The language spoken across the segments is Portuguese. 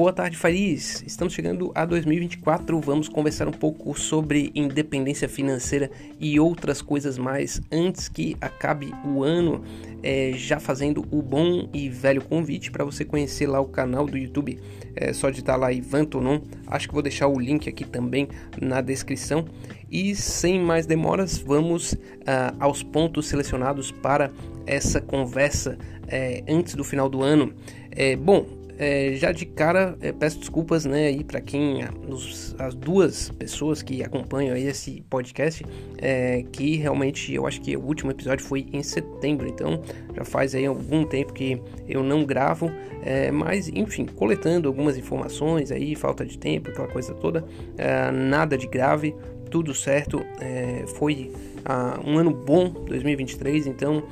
Boa tarde, Fariz. Estamos chegando a 2024. Vamos conversar um pouco sobre independência financeira e outras coisas mais antes que acabe o ano. É, já fazendo o bom e velho convite para você conhecer lá o canal do YouTube. É só digitar lá Ivan Tonon. Acho que vou deixar o link aqui também na descrição. E sem mais demoras, vamos uh, aos pontos selecionados para essa conversa é, antes do final do ano. É, bom, é, já de cara, é, peço desculpas, né, aí para quem, os, as duas pessoas que acompanham esse podcast, é, que realmente eu acho que o último episódio foi em setembro, então já faz aí algum tempo que eu não gravo, é, mas enfim, coletando algumas informações aí, falta de tempo, aquela coisa toda, é, nada de grave, tudo certo, é, foi uh, um ano bom 2023, então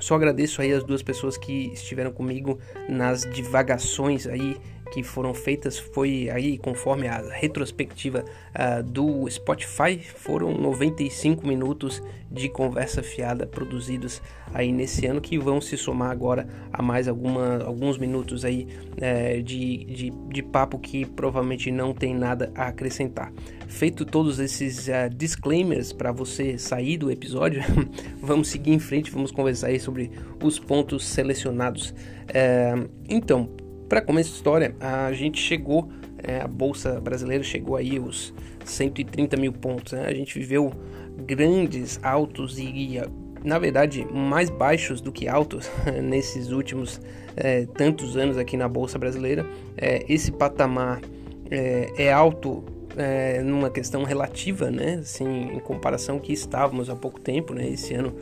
só agradeço aí as duas pessoas que estiveram comigo nas divagações aí que foram feitas foi aí conforme a retrospectiva uh, do Spotify foram 95 minutos de conversa fiada produzidos aí nesse ano que vão se somar agora a mais alguma, alguns minutos aí uh, de, de, de, papo que provavelmente não tem nada a acrescentar. Feito todos esses uh, disclaimers para você sair do episódio, vamos seguir em frente, vamos conversar aí sobre os pontos selecionados. Eh, então, para começo de história, a gente chegou, é, a Bolsa Brasileira chegou aí os 130 mil pontos. Né? A gente viveu grandes altos e, na verdade, mais baixos do que altos nesses últimos é, tantos anos aqui na Bolsa Brasileira. É, esse patamar é, é alto é, numa questão relativa, né? Assim, em comparação que estávamos há pouco tempo, né? Esse ano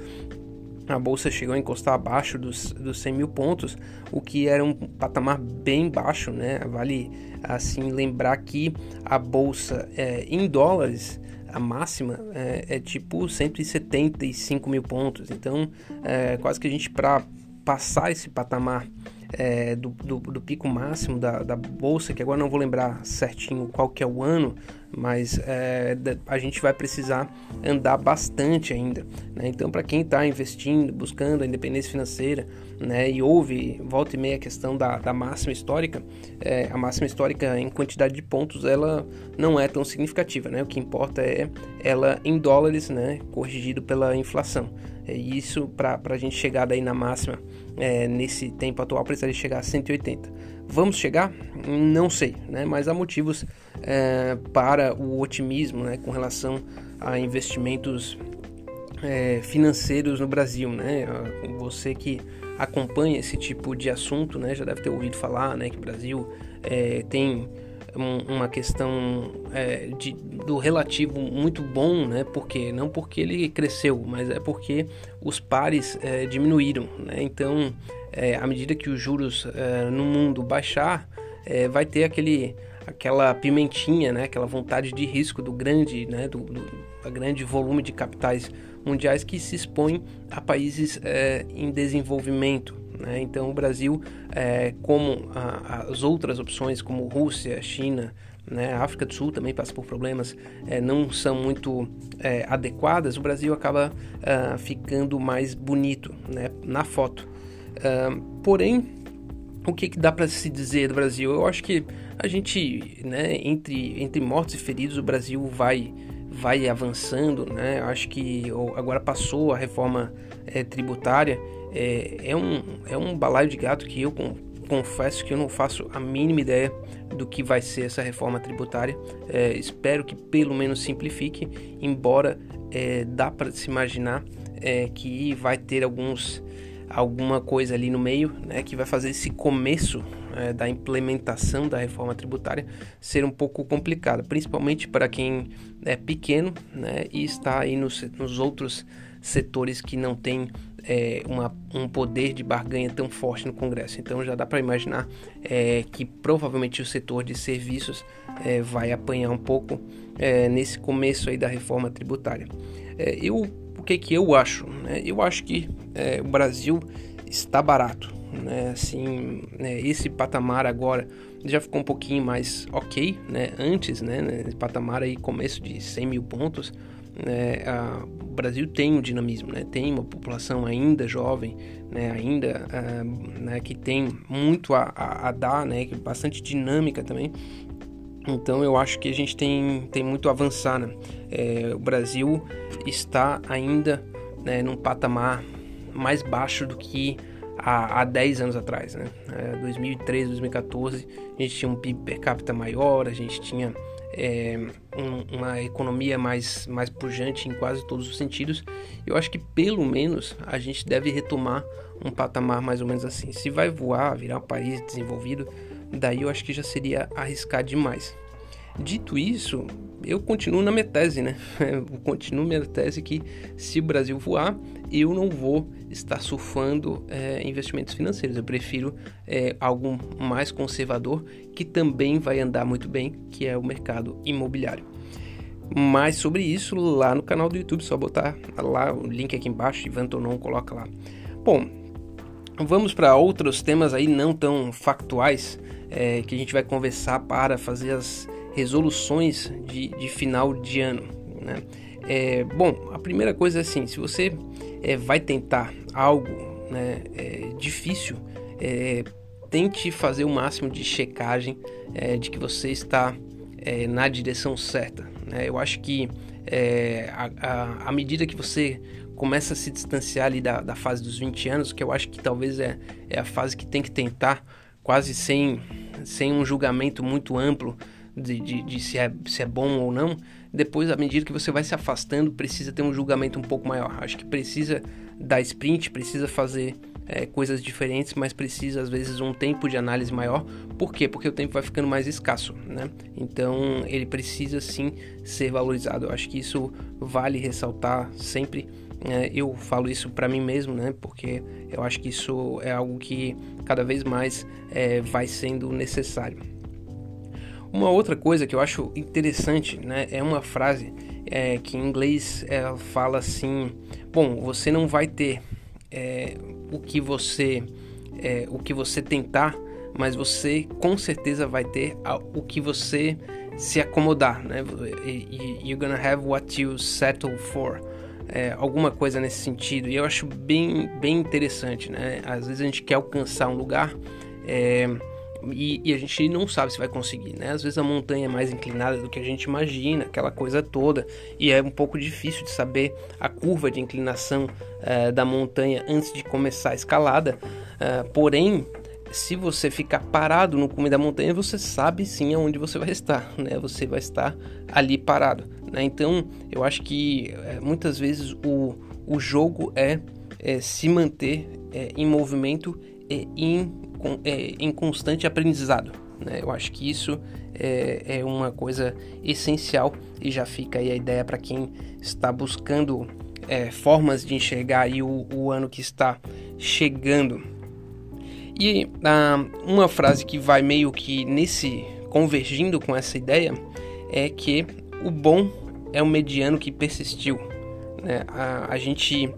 a bolsa chegou a encostar abaixo dos, dos 100 mil pontos, o que era um patamar bem baixo, né? Vale assim lembrar que a bolsa é, em dólares a máxima é, é, tipo 175 mil pontos, então é, quase que a gente para passar esse patamar é, do, do, do, pico máximo da, da, bolsa, que agora não vou lembrar certinho qual que é o ano, mas é, a gente vai precisar andar bastante ainda. Né? Então, para quem está investindo, buscando a independência financeira, né, e ouve volta e meia a questão da, da máxima histórica, é, a máxima histórica em quantidade de pontos ela não é tão significativa. Né? O que importa é ela em dólares, né, corrigido pela inflação. É isso para a gente chegar daí na máxima é, nesse tempo atual precisaria chegar a 180. Vamos chegar? Não sei, né? mas há motivos é, para o otimismo né, com relação a investimentos é, financeiros no Brasil. Né? Você que acompanha esse tipo de assunto né, já deve ter ouvido falar né, que o Brasil é, tem uma questão é, de, do relativo muito bom, né? Porque não porque ele cresceu, mas é porque os pares é, diminuíram, né? Então, é, à medida que os juros é, no mundo baixar, é, vai ter aquele aquela pimentinha, né? Aquela vontade de risco do grande, né? Do, do grande volume de capitais mundiais que se expõe a países é, em desenvolvimento, né? Então, o Brasil, é, como a, as outras opções, como Rússia, China, né? a África do Sul também passa por problemas, é, não são muito é, adequadas, o Brasil acaba uh, ficando mais bonito né? na foto. Porém, o que, que dá para se dizer do Brasil? Eu acho que a gente, né, entre, entre mortos e feridos, o Brasil vai vai avançando, né? Acho que agora passou a reforma é, tributária é, é, um, é um balaio de gato que eu confesso que eu não faço a mínima ideia do que vai ser essa reforma tributária. É, espero que pelo menos simplifique, embora é, dá para se imaginar que vai ter alguns alguma coisa ali no meio, né, que vai fazer esse começo é, da implementação da reforma tributária ser um pouco complicado, principalmente para quem é pequeno, né, e está aí nos, nos outros setores que não tem é, uma, um poder de barganha tão forte no Congresso. Então já dá para imaginar é, que provavelmente o setor de serviços é, vai apanhar um pouco é, nesse começo aí da reforma tributária. É, eu, que, que eu acho? Né? Eu acho que é, o Brasil está barato. Né? Assim, né? esse patamar agora já ficou um pouquinho mais ok, né? Antes, né? Esse patamar aí, começo de 100 mil pontos, né, a, o Brasil tem um dinamismo, né, tem uma população ainda jovem, né, ainda uh, né, que tem muito a, a, a dar, né, bastante dinâmica também. Então eu acho que a gente tem, tem muito a avançar. Né? É, o Brasil está ainda né, num patamar mais baixo do que há, há 10 anos atrás. Né? É, 2013, 2014, a gente tinha um PIB per capita maior, a gente tinha é, um, uma economia mais, mais pujante em quase todos os sentidos. Eu acho que pelo menos a gente deve retomar um patamar mais ou menos assim. Se vai voar, virar um país desenvolvido, daí eu acho que já seria arriscar demais. Dito isso, eu continuo na minha tese, né? Eu continuo minha tese que se o Brasil voar, eu não vou estar surfando é, investimentos financeiros. Eu prefiro é, algo mais conservador que também vai andar muito bem, que é o mercado imobiliário. Mais sobre isso lá no canal do YouTube, só botar lá o link aqui embaixo, Ivan Tonon coloca lá. Bom, vamos para outros temas aí não tão factuais é, que a gente vai conversar para fazer as resoluções de, de final de ano. Né? É, bom, a primeira coisa é assim: se você é, vai tentar algo né, é, difícil, é, tente fazer o máximo de checagem é, de que você está na direção certa. Né? Eu acho que à medida que você começa a se distanciar ali da, da fase dos 20 anos, que eu acho que talvez é, é a fase que tem que tentar, quase sem, sem um julgamento muito amplo de, de, de, se, é, se é bom ou não, depois, à medida que você vai se afastando, precisa ter um julgamento um pouco maior. Acho que precisa dar sprint, precisa fazer é, coisas diferentes, mas precisa às vezes um tempo de análise maior. Por quê? Porque o tempo vai ficando mais escasso, né? Então ele precisa sim ser valorizado. Eu acho que isso vale ressaltar sempre eu falo isso para mim mesmo, né? Porque eu acho que isso é algo que cada vez mais é, vai sendo necessário. Uma outra coisa que eu acho interessante, né? É uma frase é, que em inglês ela fala assim: bom, você não vai ter é, o que você é, o que você tentar, mas você com certeza vai ter o que você se acomodar, né? You're gonna have what you settle for é, alguma coisa nesse sentido. E eu acho bem, bem interessante, né? Às vezes a gente quer alcançar um lugar é, e, e, a gente não sabe se vai conseguir, né? Às vezes a montanha é mais inclinada do que a gente imagina, aquela coisa toda, e é um pouco difícil de saber a curva de inclinação é, da montanha antes de começar a escalada. É, porém, se você ficar parado no cume da montanha, você sabe sim aonde você vai estar, né? Você vai estar ali parado. Né? Então, eu acho que é, muitas vezes o, o jogo é, é se manter é, em movimento e em, é, em constante aprendizado. Né? Eu acho que isso é, é, uma coisa essencial e já fica aí a ideia para quem está buscando é, formas de enxergar aí o, o ano que está chegando. E ah, uma frase que vai meio que nesse convergindo com essa ideia é que o bom é o mediano que persistiu. Né? A, a gente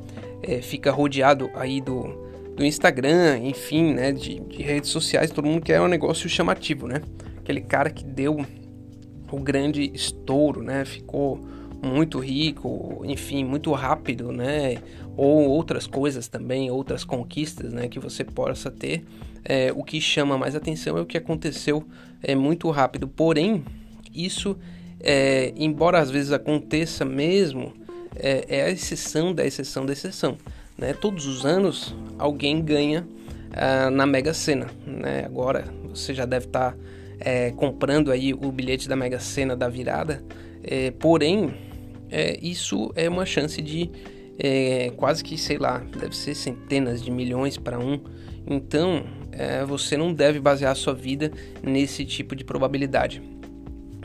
é, fica rodeado aí do, do Instagram, enfim, né? De, de, redes sociais, todo mundo quer um negócio chamativo, né? Aquele cara que deu o grande estouro, né? Ficou muito rico, enfim, muito rápido, né? Ou outras coisas também, outras conquistas, né? Que você possa ter. É, o que chama mais atenção é o que aconteceu é muito rápido. Porém, isso é, embora às vezes aconteça mesmo, é, é, a exceção da exceção da exceção. Né? Todos os anos alguém ganha ah, na Mega Sena. Né? Agora você já deve estar tá, é, comprando aí o bilhete da Mega Sena da virada. É, porém, é, isso é uma chance de é, quase que, sei lá, deve ser centenas de milhões para um. Então, é, você não deve basear a sua vida nesse tipo de probabilidade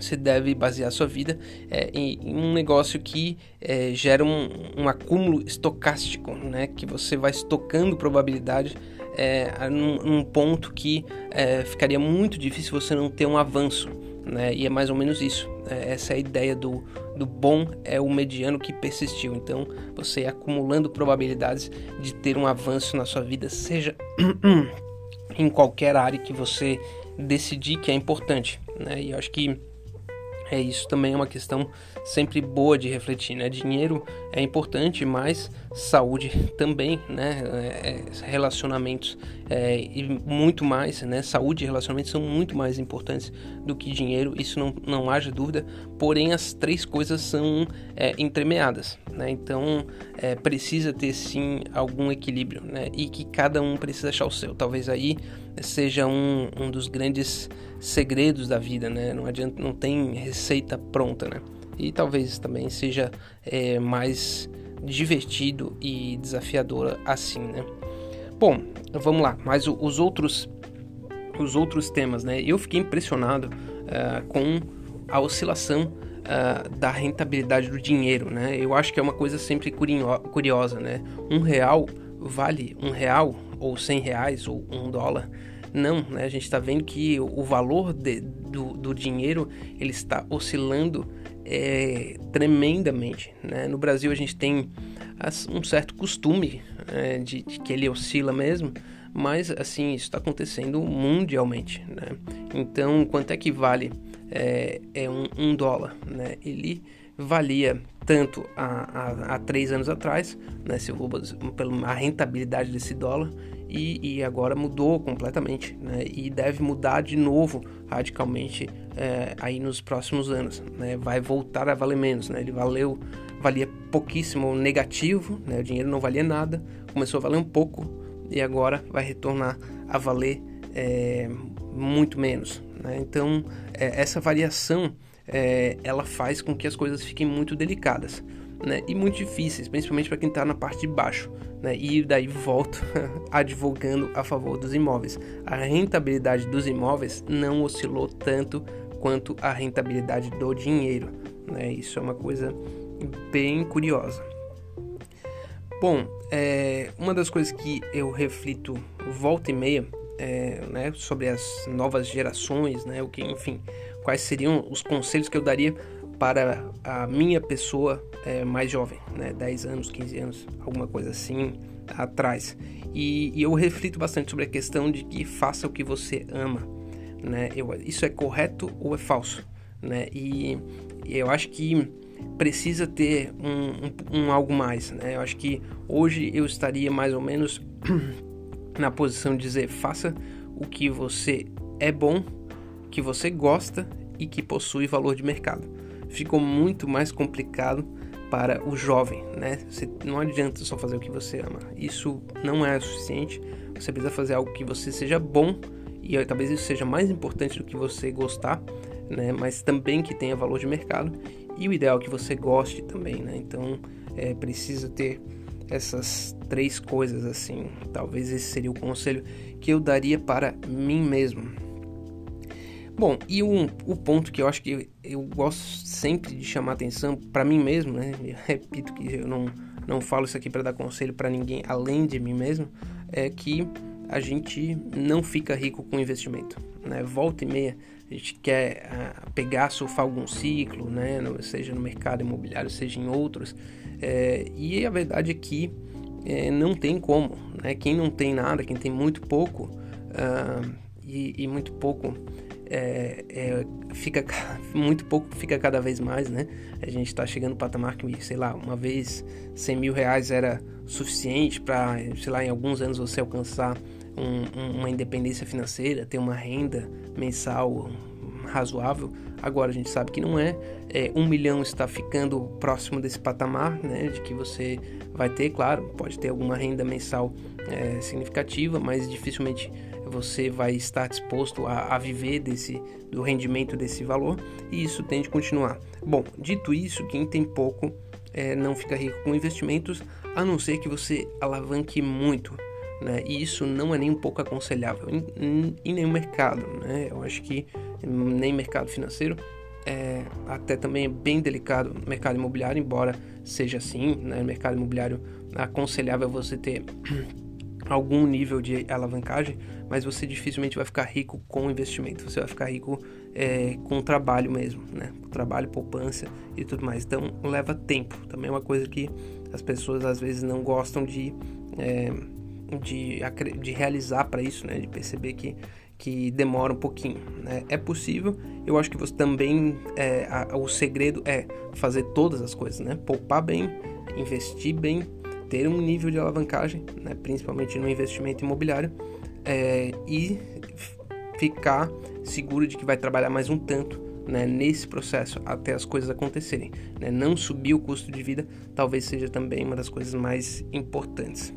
você deve basear sua vida é, em, em, um negócio que é, gera um, um, acúmulo estocástico, né? Que você vai estocando probabilidade é, num, num, ponto que ficaria muito difícil você não ter um avanço, né? E é mais ou menos isso. Né? essa é a ideia do, do bom é o mediano que persistiu. Então, você acumulando probabilidades de ter um avanço na sua vida, seja em qualquer área que você decidir que é importante, né? E eu acho que É isso também é uma questão sempre boa de refletir, né? Dinheiro é importante, mas saúde também, né? É, é, relacionamentos é, e muito mais, né? Saúde e relacionamentos são muito mais importantes do que dinheiro, isso não, não haja dúvida. Porém, as três coisas são é, entremeadas, né? Então, é, precisa ter sim algum equilíbrio, né? E que cada um precisa achar o seu. Talvez aí seja um, um dos grandes segredos da vida, né? Não adianta, não tem receita pronta, né? E talvez também seja é, mais divertido e desafiador assim, né? Bom, vamos lá. Mas os outros, os outros temas, né? Eu fiquei impressionado uh, com a oscilação uh, da rentabilidade do dinheiro, né? Eu acho que é uma coisa sempre curiosa, né? Um real vale um real ou cem reais ou um dólar não, né? a gente está vendo que o valor de, do, do, dinheiro ele está oscilando é, tremendamente. Né? No Brasil a gente tem um certo costume é, de, de, que ele oscila mesmo, mas assim isso está acontecendo mundialmente. Né? Então, quanto é que vale é, é um, um, dólar? Né? Ele valia tanto há, há, três anos atrás, né, se pela rentabilidade desse dólar, e, e agora mudou completamente né? e deve mudar de novo radicalmente é, aí nos próximos anos. Né? Vai voltar a valer menos. Né? Ele valeu, valia pouquíssimo negativo, né? o dinheiro não valia nada, começou a valer um pouco e agora vai retornar a valer é, muito menos. Né? Então é, essa variação é, ela faz com que as coisas fiquem muito delicadas né, e muito difíceis, principalmente para quem está na parte de baixo. Né, e daí volto advogando a favor dos imóveis. A rentabilidade dos imóveis não oscilou tanto quanto a rentabilidade do dinheiro. Né, isso é uma coisa bem curiosa. Bom, é, uma das coisas que eu reflito volta e meia é, né, sobre as novas gerações, né, o que, enfim, quais seriam os conselhos que eu daria para a minha pessoa é, mais jovem, né, 10 anos, 15 anos, alguma coisa assim atrás. E, e, eu reflito bastante sobre a questão de que faça o que você ama, né? Eu, isso é correto ou é falso, né? E, e eu acho que precisa ter um, um, um, algo mais, né? Eu acho que hoje eu estaria mais ou menos na posição de dizer faça o que você é bom, que você gosta e que possui valor de mercado ficou muito mais complicado para o jovem, né? Você, não adianta só fazer o que você ama. Isso não é o suficiente. Você precisa fazer algo que você seja bom e talvez isso seja mais importante do que você gostar, né? Mas também que tenha valor de mercado e o ideal é que você goste também, né? Então é, precisa ter essas três coisas assim. Talvez esse seria o conselho que eu daria para mim mesmo. Bom, e um, o ponto que eu acho que eu, gosto sempre de chamar atenção para mim mesmo, né? Eu repito que eu não, não falo isso aqui para dar conselho para ninguém além de mim mesmo, é que a gente não fica rico com investimento, né? Volta e meia a gente quer uh, pegar, surfar algum ciclo, né? seja no mercado imobiliário, seja em outros, é, e a verdade é que é, não tem como, né? Quem não tem nada, quem tem muito pouco uh, e, e muito pouco é, é, fica muito pouco, fica cada vez mais, né? A gente está chegando no patamar que, sei lá, uma vez 100 mil reais era suficiente para, sei lá, em alguns anos você alcançar um, uma independência financeira, ter uma renda mensal razoável. Agora a gente sabe que não é. é. Um milhão está ficando próximo desse patamar, né? De que você vai ter, claro, pode ter alguma renda mensal é, significativa, mas dificilmente você vai estar disposto a, a, viver desse do rendimento desse valor e isso tende a continuar. Bom, dito isso, quem tem pouco é, não fica rico com investimentos, a não ser que você alavanque muito. Né? E isso não é nem um pouco aconselhável em, em, em nenhum mercado. Né? Eu acho que nem mercado financeiro, é, até também é bem delicado mercado imobiliário, embora seja assim, né? mercado imobiliário aconselhável você ter algum nível de alavancagem, mas você dificilmente vai ficar rico com investimento. Você vai ficar rico é, com trabalho mesmo, né? Trabalho, poupança e tudo mais. Então leva tempo. Também é uma coisa que as pessoas às vezes não gostam de, é, de, de realizar para isso, né? De perceber que, que demora um pouquinho. Né? É possível, eu acho que você também, é, a, o segredo é fazer todas as coisas, né? Poupar bem, investir bem, ter um nível de alavancagem, né? principalmente no investimento imobiliário, é, e ficar seguro de que vai trabalhar mais um tanto né, nesse processo até as coisas acontecerem. Né? Não subir o custo de vida talvez seja também uma das coisas mais importantes.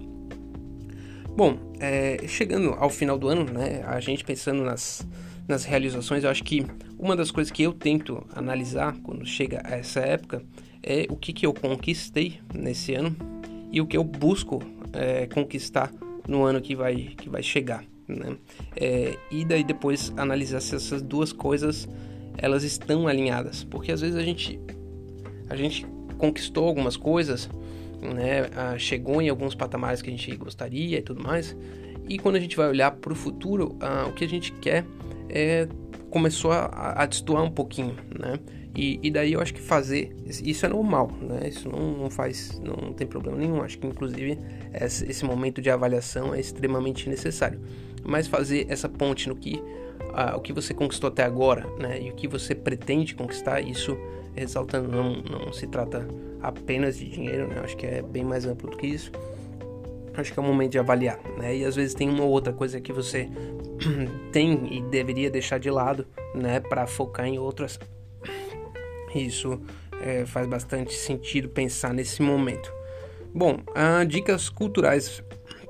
Bom, é, chegando ao final do ano, né, a gente pensando nas, nas realizações, eu acho que uma das coisas que eu tento analisar quando chega a essa época é o que, que eu conquistei nesse ano e o que eu busco é, conquistar no ano que vai, que vai chegar. Né? É, e daí depois analisar se essas duas coisas elas estão alinhadas, porque às vezes a gente a gente conquistou algumas coisas, né? Ah, chegou em alguns patamares que a gente gostaria e tudo mais, e quando a gente vai olhar para o futuro, ah, o que a gente quer é começou a, a destoar um pouquinho, né? E, e, daí eu acho que fazer isso é normal, né? Isso não, não faz, não tem problema nenhum. Acho que inclusive esse, momento de avaliação é extremamente necessário. Mas fazer essa ponte no que o que você conquistou até agora, né? E o que você pretende conquistar, isso ressaltando não, não se trata apenas de dinheiro, né? Acho que é bem mais amplo do que isso. Acho que é o momento de avaliar, né? E às vezes tem uma ou outra coisa que você tem e deveria deixar de lado, né? Para focar em outras. Isso é, faz bastante sentido pensar nesse momento. Bom, uh, dicas culturais.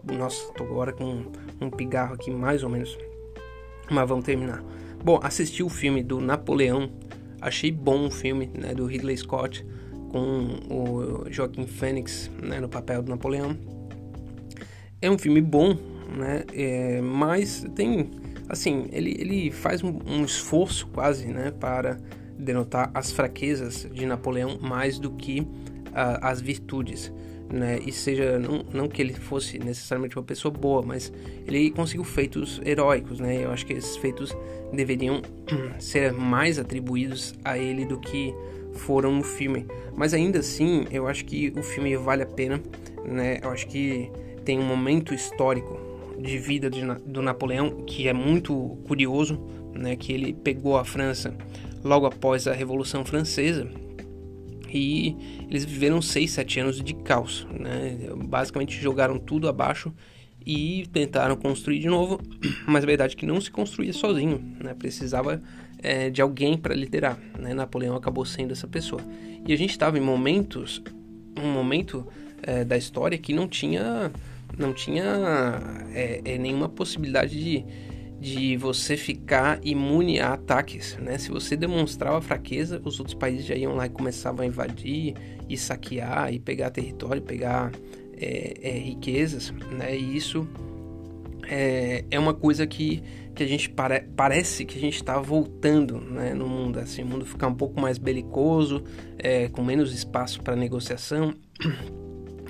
Nossa, tô agora com um pigarro aqui mais ou menos mas vamos terminar. Bom, assisti o filme do Napoleão. Achei bom o filme, né, do Ridley Scott com o Joaquim Phoenix, né, no papel do Napoleão. É um filme bom, né, é, mas tem, assim, ele, ele faz um, um esforço quase, né, para denotar as fraquezas de Napoleão mais do que uh, as virtudes né? E seja não, não que ele fosse necessariamente uma pessoa boa, mas ele conseguiu feitos heróicos, né? Eu acho que esses feitos deveriam ser mais atribuídos a ele do que foram no filme. Mas ainda assim, eu acho que o filme vale a pena, né? Eu acho que tem um momento histórico de vida de, do Napoleão que é muito curioso, né? Que ele pegou a França logo após a Revolução Francesa e eles viveram 6, 7 anos de caos. Né? Basicamente jogaram tudo abaixo e tentaram construir de novo, mas a verdade é que não se construía sozinho, né? precisava é, de alguém para liderar. Né? Napoleão acabou sendo essa pessoa. E a gente estava em momentos, um momento é, da história que não tinha, não tinha é, é nenhuma possibilidade de de você ficar imune a ataques, né? Se você demonstrava fraqueza, os outros países já iam lá e começavam a invadir e saquear e pegar território, pegar é, é, riquezas, né? E isso é, é uma coisa que, que a gente pare, parece que a gente está voltando né, no mundo, assim, o mundo ficar um pouco mais belicoso, é, com menos espaço para negociação.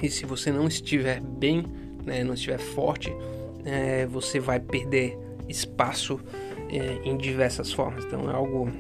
E se você não estiver bem, né, não estiver forte, é, você vai perder espaço é, em diversas formas. Então é algo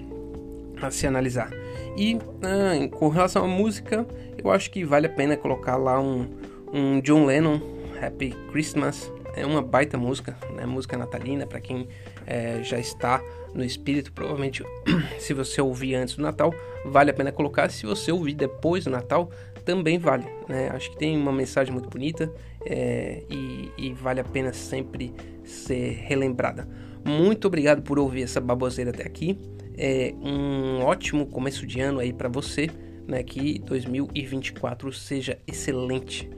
a se analisar. E ah, com relação à música, eu acho que vale a pena colocar lá um, um John Lennon, Happy Christmas. É uma baita música, né? música natalina para quem é, já está no espírito. Provavelmente, se você ouvir antes do Natal, vale a pena colocar. Se você ouvir depois do Natal, também vale. Né? Acho que tem uma mensagem muito bonita é, e, e, vale a pena sempre ser relembrada. Muito obrigado por ouvir essa baboseira até aqui. É um ótimo começo de ano aí para você, né? Que 2024 seja excelente.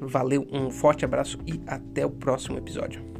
Valeu, um forte abraço e até o próximo episódio.